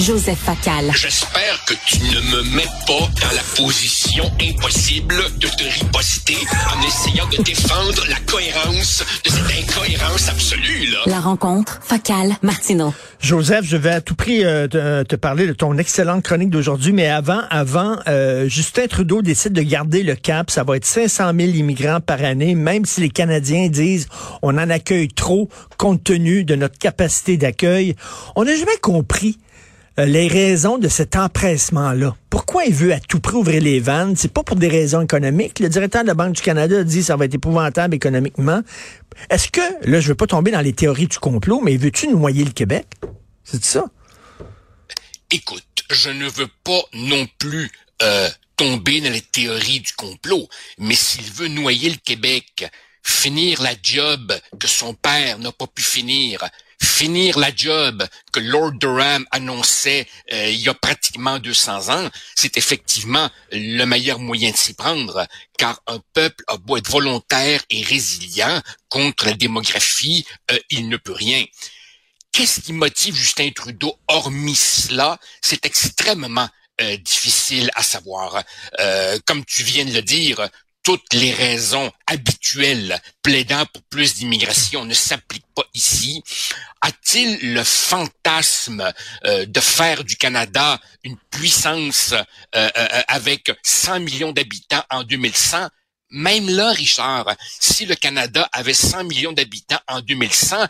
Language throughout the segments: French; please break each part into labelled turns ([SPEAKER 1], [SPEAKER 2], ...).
[SPEAKER 1] Joseph Facal.
[SPEAKER 2] J'espère que tu ne me mets pas dans la position impossible de te riposter en essayant de défendre la cohérence de cette incohérence absolue, là.
[SPEAKER 1] La rencontre, Facal, Martineau.
[SPEAKER 3] Joseph, je vais à tout prix euh, te, te parler de ton excellente chronique d'aujourd'hui, mais avant, avant, euh, Justin Trudeau décide de garder le cap. Ça va être 500 000 immigrants par année, même si les Canadiens disent on en accueille trop compte tenu de notre capacité d'accueil. On n'a jamais compris les raisons de cet empressement-là. Pourquoi il veut à tout prix ouvrir les vannes? C'est pas pour des raisons économiques. Le directeur de la Banque du Canada dit que ça va être épouvantable économiquement. Est-ce que, là, je veux pas tomber dans les théories du complot, mais veux-tu noyer le Québec? C'est ça?
[SPEAKER 2] Écoute, je ne veux pas non plus euh, tomber dans les théories du complot, mais s'il veut noyer le Québec, finir la job que son père n'a pas pu finir, finir la job que Lord Durham annonçait euh, il y a pratiquement 200 ans, c'est effectivement le meilleur moyen de s'y prendre, car un peuple a beau être volontaire et résilient contre la démographie, euh, il ne peut rien. Qu'est-ce qui motive Justin Trudeau, hormis cela? C'est extrêmement euh, difficile à savoir. comme tu viens de le dire, toutes les raisons habituelles plaidant pour plus d'immigration ne s'appliquent pas ici. A-t-il le fantasme euh, de faire du Canada une puissance euh, euh, avec 100 millions d'habitants en 2100? Même là, Richard, si le Canada avait 100 millions d'habitants en 2100,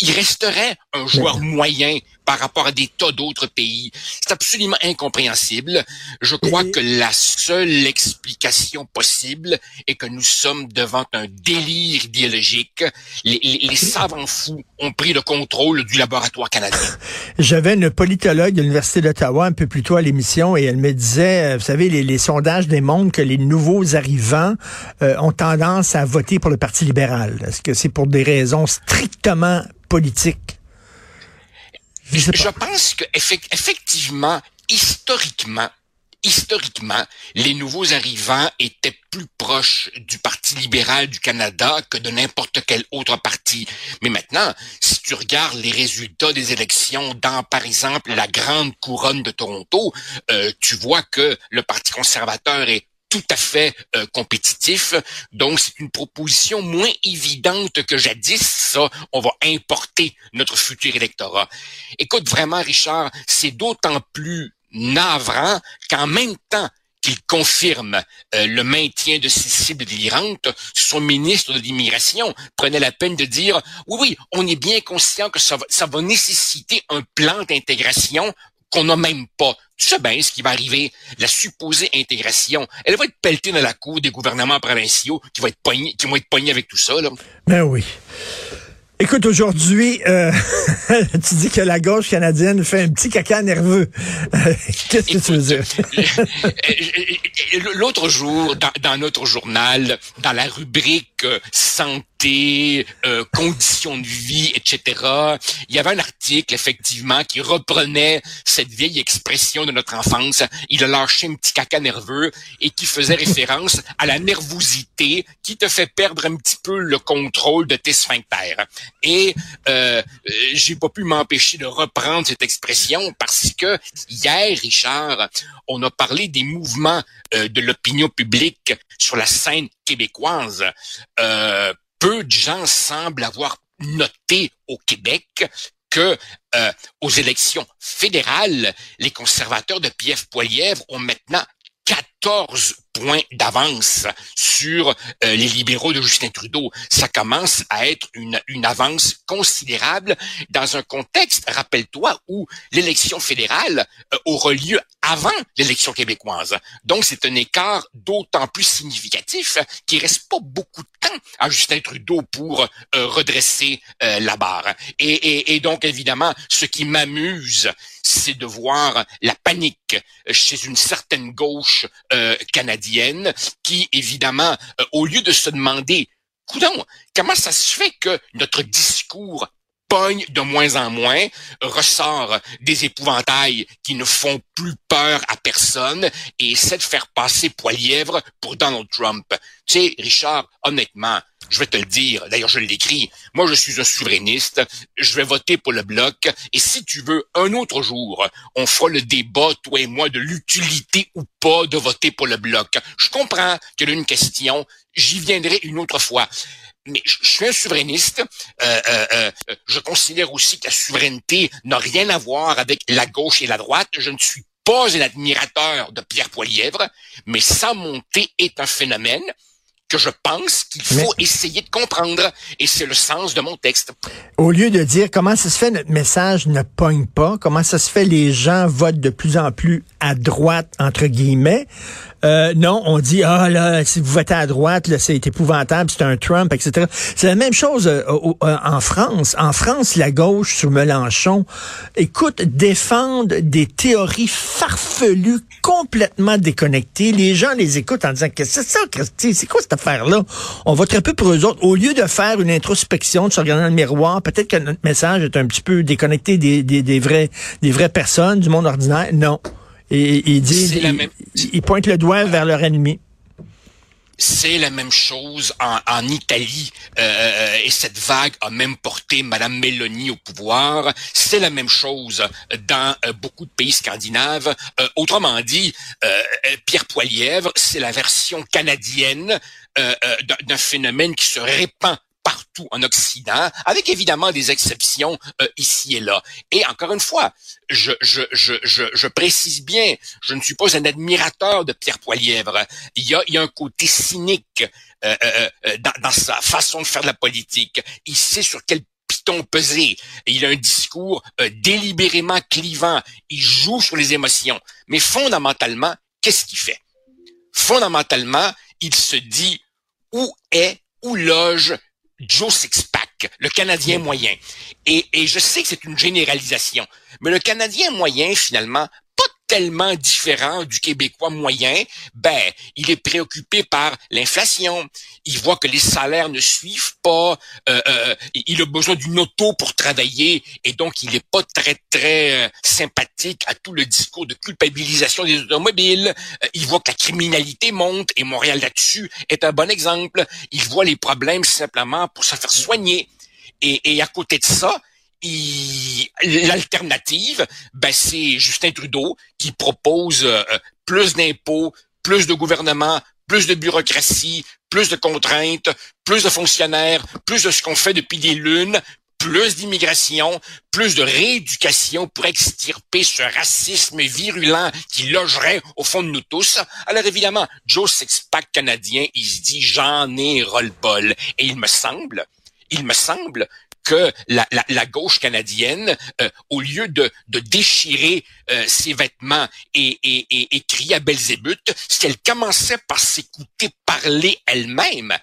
[SPEAKER 2] il resterait un joueur moyen par rapport à des tas d'autres pays. C'est absolument incompréhensible. Je crois que la seule explication possible est que nous sommes devant un délire idéologique. Les, les, savants fous ont pris le contrôle du laboratoire canadien.
[SPEAKER 3] J'avais une politologue de l'Université d'Ottawa un peu plus tôt à l'émission et elle me disait, euh, vous savez, les, les sondages démontrent que les nouveaux arrivants euh, ont tendance à voter pour le Parti libéral. Est-ce que c'est pour des raisons strictement politiques?
[SPEAKER 2] Je, je pense que effectivement, historiquement, historiquement, les nouveaux arrivants étaient plus proches du Parti libéral du Canada que de n'importe quel autre parti. Mais maintenant, si tu regardes les résultats des élections dans, par exemple, la grande couronne de Toronto, euh, tu vois que le Parti conservateur est tout à fait euh, compétitif. Donc, c'est une proposition moins évidente que jadis, ça, on va importer notre futur électorat. Écoute, vraiment, Richard, c'est d'autant plus navrant qu'en même temps qu'il confirme euh, le maintien de ces cibles délirantes, son ministre de l'immigration prenait la peine de dire oui, oui, on est bien conscient que ça va, ça va nécessiter un plan d'intégration qu'on n'a même pas. Tu sais bien ce qui va arriver. La supposée intégration, elle va être pelletée dans la cour des gouvernements provinciaux qui vont être poignés, qui vont être poignés avec tout ça. Là.
[SPEAKER 3] Ben oui. Écoute, aujourd'hui, euh, tu dis que la gauche canadienne fait un petit caca nerveux. Qu'est-ce que tu veux dire?
[SPEAKER 2] L'autre jour, dans, dans, notre journal, dans la rubrique euh, santé, euh, conditions de vie, etc., il y avait un article, effectivement, qui reprenait cette vieille expression de notre enfance. Il a lâché un petit caca nerveux et qui faisait référence à la nervosité qui te fait perdre un petit peu le contrôle de tes sphincters. Et euh, j'ai pas pu m'empêcher de reprendre cette expression parce que hier, Richard, on a parlé des mouvements euh, de l'opinion publique sur la scène québécoise. Euh, peu de gens semblent avoir noté au Québec que euh, aux élections fédérales, les conservateurs de Pierre Poilièvre ont maintenant 14 points d'avance sur euh, les libéraux de Justin Trudeau. Ça commence à être une, une avance considérable dans un contexte, rappelle-toi, où l'élection fédérale euh, aura lieu avant l'élection québécoise. Donc, c'est un écart d'autant plus significatif qu'il reste pas beaucoup de temps à Justin Trudeau pour euh, redresser la barre. Et, et, et donc, évidemment, ce qui m'amuse, c'est de voir la panique chez une certaine gauche euh, qui, évidemment, euh, au lieu de se demander, coudon, comment ça se fait que notre discours pogne de moins en moins, ressort des épouvantails qui ne font plus peur à personne et essaie de faire passer Poilièvre pour Donald Trump? Tu sais, Richard, honnêtement, je vais te le dire, d'ailleurs je l'écris, moi je suis un souverainiste, je vais voter pour le bloc, et si tu veux, un autre jour, on fera le débat, toi et moi, de l'utilité ou pas de voter pour le bloc. Je comprends qu'il y a une question, j'y viendrai une autre fois. Mais je suis un souverainiste. Euh, euh, euh, je considère aussi que la souveraineté n'a rien à voir avec la gauche et la droite. Je ne suis pas un admirateur de Pierre Poilièvre, mais sa montée est un phénomène que je pense qu'il faut essayer de comprendre. Et c'est le sens de mon texte.
[SPEAKER 3] Au lieu de dire comment ça se fait notre message ne pogne pas, comment ça se fait les gens votent de plus en plus à droite, entre guillemets, euh, non, on dit ah là, si vous votez à droite, là, c'est épouvantable, c'est un Trump, etc. C'est la même chose euh, euh, en France. En France, la gauche sur Mélenchon, écoute, défendre des théories farfelues, complètement déconnectées. Les gens les écoutent en disant que c'est ça, Christy, c'est quoi cette On vote un peu pour eux autres. Au lieu de faire une introspection, de se regarder dans le miroir, peut-être que notre message est un petit peu déconnecté des, des, des vrais, des vraies personnes, du monde ordinaire. Non. Et ils disent, ils, pointent le doigt vers leur ennemi.
[SPEAKER 2] C'est la même chose en, en Italie euh, euh, et cette vague a même porté Madame Meloni au pouvoir. C'est la même chose dans euh, beaucoup de pays scandinaves. autrement dit, Pierre Poilièvre, c'est la version canadienne d'un phénomène qui se répand en Occident, avec évidemment des exceptions euh, ici et là. Et encore une fois, je, je, je, je, précise bien, je ne suis pas un admirateur de Pierre Poilièvre. Il y a, il y a un côté cynique euh, euh, dans, dans sa façon de faire de la politique. Il sait sur quel piton peser. il a un discours délibérément clivant. Il joue sur les émotions. Mais fondamentalement, qu'est-ce qu'il fait? Fondamentalement, il se dit où est, où loge Joe Sixpack, le Canadien moyen. Et, et je sais que c'est une généralisation, mais le Canadien moyen, finalement, tellement différent du Québécois moyen, ben, il est préoccupé par l'inflation. Il voit que les salaires ne suivent pas. Euh, euh, il a besoin d'une auto pour travailler et donc il n'est pas très très euh, sympathique à tout le discours de culpabilisation des automobiles. il voit que la criminalité monte et Montréal là-dessus est un bon exemple. Il voit les problèmes simplement pour se faire soigner. Et à côté de ça, l'alternative, ben, c'est Justin Trudeau qui propose euh, plus d'impôts, plus de gouvernement, plus de bureaucratie, plus de contraintes, plus de fonctionnaires, plus de ce qu'on fait depuis des lunes, plus d'immigration, plus de rééducation pour extirper ce racisme virulent qui logerait au fond de nous tous. Alors évidemment, Joe Sixpack canadien, il se dit j'en ai roll-bol. Et il me semble, il me semble que la, la, gauche canadienne, euh, au lieu de, de déchirer euh, ses vêtements et, et, et, et crier à Belzébuth, si elle commençait par s'écouter parler elle-même,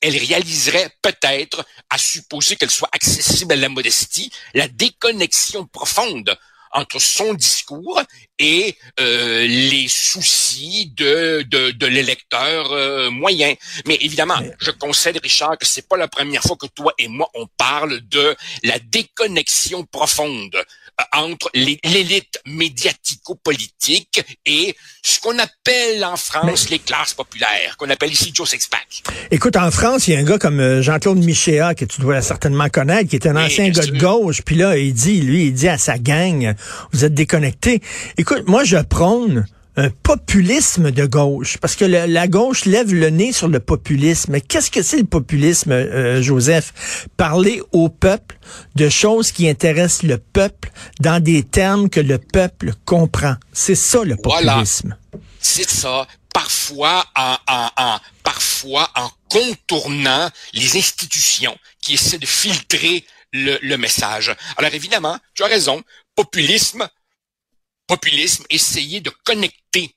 [SPEAKER 2] elle réaliserait peut-être, à supposer qu'elle soit accessible à la modestie, la déconnexion profonde entre son discours et euh, les soucis de, de, de l'électeur euh, moyen. Mais évidemment, je concède, Richard, que c'est pas la première fois que toi et moi, on parle de la déconnexion profonde entre l'élite médiatico-politique et ce qu'on appelle en France les classes populaires, qu'on appelle ici Joe Sixpack.
[SPEAKER 3] Écoute, en France, il y a un gars comme Jean-Claude Michéa, que tu dois certainement connaître, qui est un ancien gars de gauche, puis là, il dit, lui, il dit à sa gang, vous êtes déconnectés. Écoute, moi, je prône un populisme de gauche, parce que la gauche lève le nez sur le populisme. Qu'est-ce que c'est le populisme, euh, Joseph? Parler au peuple de choses qui intéressent le peuple dans des termes que le peuple comprend. C'est ça le populisme.
[SPEAKER 2] C'est ça. Parfois en, en, parfois en contournant les institutions qui essaient de filtrer le, le message. Alors évidemment, tu as raison, populisme, populisme, essayer de connecter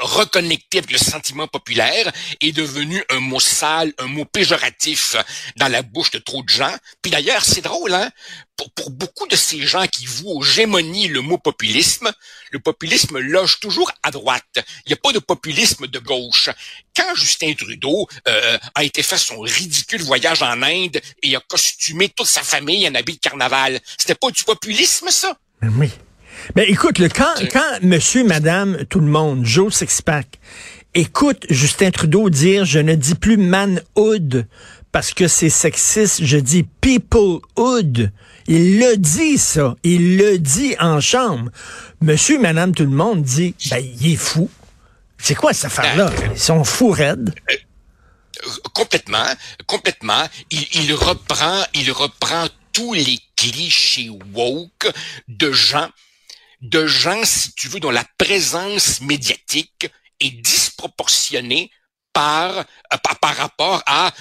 [SPEAKER 2] reconnecter avec le sentiment populaire est devenu un mot sale, un mot péjoratif dans la bouche de trop de gens. Puis d'ailleurs, c'est drôle, hein? Pour, pour, beaucoup de ces gens qui vouent aux gémonies le mot populisme, le populisme loge toujours à droite. Il n'y a pas de populisme de gauche. Quand Justin Trudeau euh, a été fait son ridicule voyage en Inde et a costumé toute sa famille en habit de carnaval, c'était pas du populisme, ça?
[SPEAKER 3] Oui. Mais écoute, le, quand, quand monsieur, madame, tout le monde, Joe Sixpack, écoute Justin Trudeau dire, je ne dis plus manhood parce que c'est sexiste, je dis peoplehood. Il le dit, ça. Il le dit en chambre. Monsieur, madame, tout le monde dit, ben, il est fou. C'est quoi cette affaire-là? Ils sont fous raides.
[SPEAKER 2] Euh, complètement, complètement. Il, il reprend, il reprend tous les clichés woke de gens, de gens, si tu veux, dont la présence médiatique est disproportionnée par, euh, par, rapport à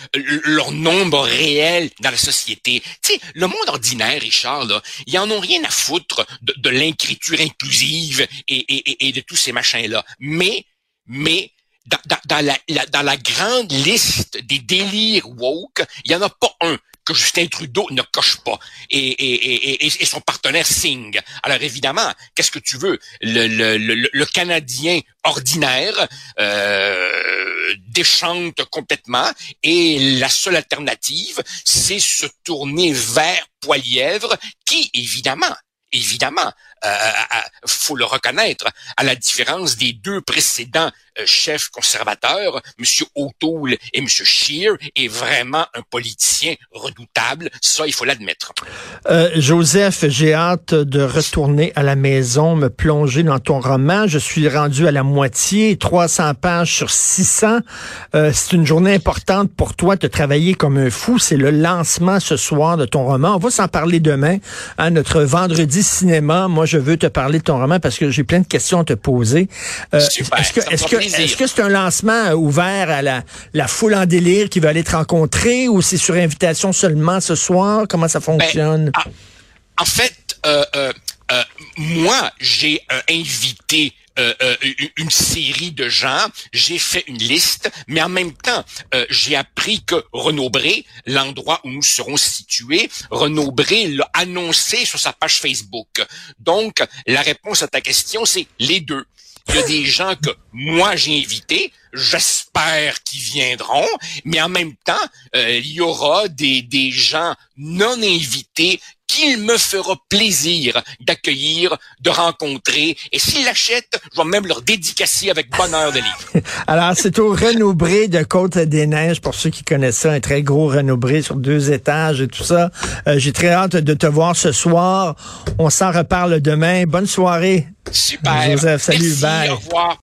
[SPEAKER 2] leur nombre réel dans la société. Tu sais, le monde ordinaire, Richard, là, ils en ont rien à foutre de, de l'écriture inclusive et, de tous ces machins-là. Mais, mais, dans, la, dans la grande liste des délires woke, il n'y en a pas un que Justin Trudeau ne coche pas et, et, et, son partenaire signe. Alors évidemment, qu'est-ce que tu veux? Le, le, le, le Canadien ordinaire euh, déchante complètement et la seule alternative, c'est se tourner vers Poilièvre qui, évidemment, évidemment, euh, faut le reconnaître, à la différence des deux précédents euh, chefs conservateurs, M. O'Toole et M. Scheer, est vraiment un politicien redoutable. Ça, il faut l'admettre.
[SPEAKER 3] Euh, Joseph, j'ai hâte de retourner à la maison, me plonger dans ton roman. Je suis rendu à la moitié, 300 pages sur 600. Euh, c'est une journée importante pour toi. de travailler comme un fou. C'est le lancement ce soir de ton roman. On va s'en parler demain à notre vendredi cinéma. Moi, je veux te parler de ton roman parce que j'ai plein de questions à te poser.
[SPEAKER 2] Euh, est-ce que, est-ce que,
[SPEAKER 3] est-ce que c'est un lancement ouvert à la, la foule en délire qui veut aller te rencontrer ou c'est sur invitation seulement ce soir? Comment ça ben, fonctionne?
[SPEAKER 2] Ben, en, fait, euh, euh, euh, moi, j'ai euh, invité euh, une série de gens, j'ai fait une liste, mais en même temps, euh, j'ai appris que Renaud Bré, l'endroit où nous serons situés, Renaud Bré l'a annoncé sur sa page Facebook. Donc, la réponse à ta question, c'est les deux. Il y a des gens que moi j'ai invités, j'espère qu'ils viendront, mais en même temps, il y aura des, des gens non invités qu'il me fera plaisir d'accueillir, de rencontrer. Et s'ils l'achètent, je vais même leur dédicacer avec bonheur de livre.
[SPEAKER 3] Alors, c'est au Renoubré de Côte-des-Neiges, pour ceux qui connaissent ça, un très gros Renoubré sur deux étages et tout ça. Euh, j'ai très hâte de te voir ce soir. On s'en reparle demain. Bonne soirée.
[SPEAKER 2] Super.
[SPEAKER 3] Joseph, salut,
[SPEAKER 2] Merci,
[SPEAKER 3] bye.
[SPEAKER 2] Au revoir.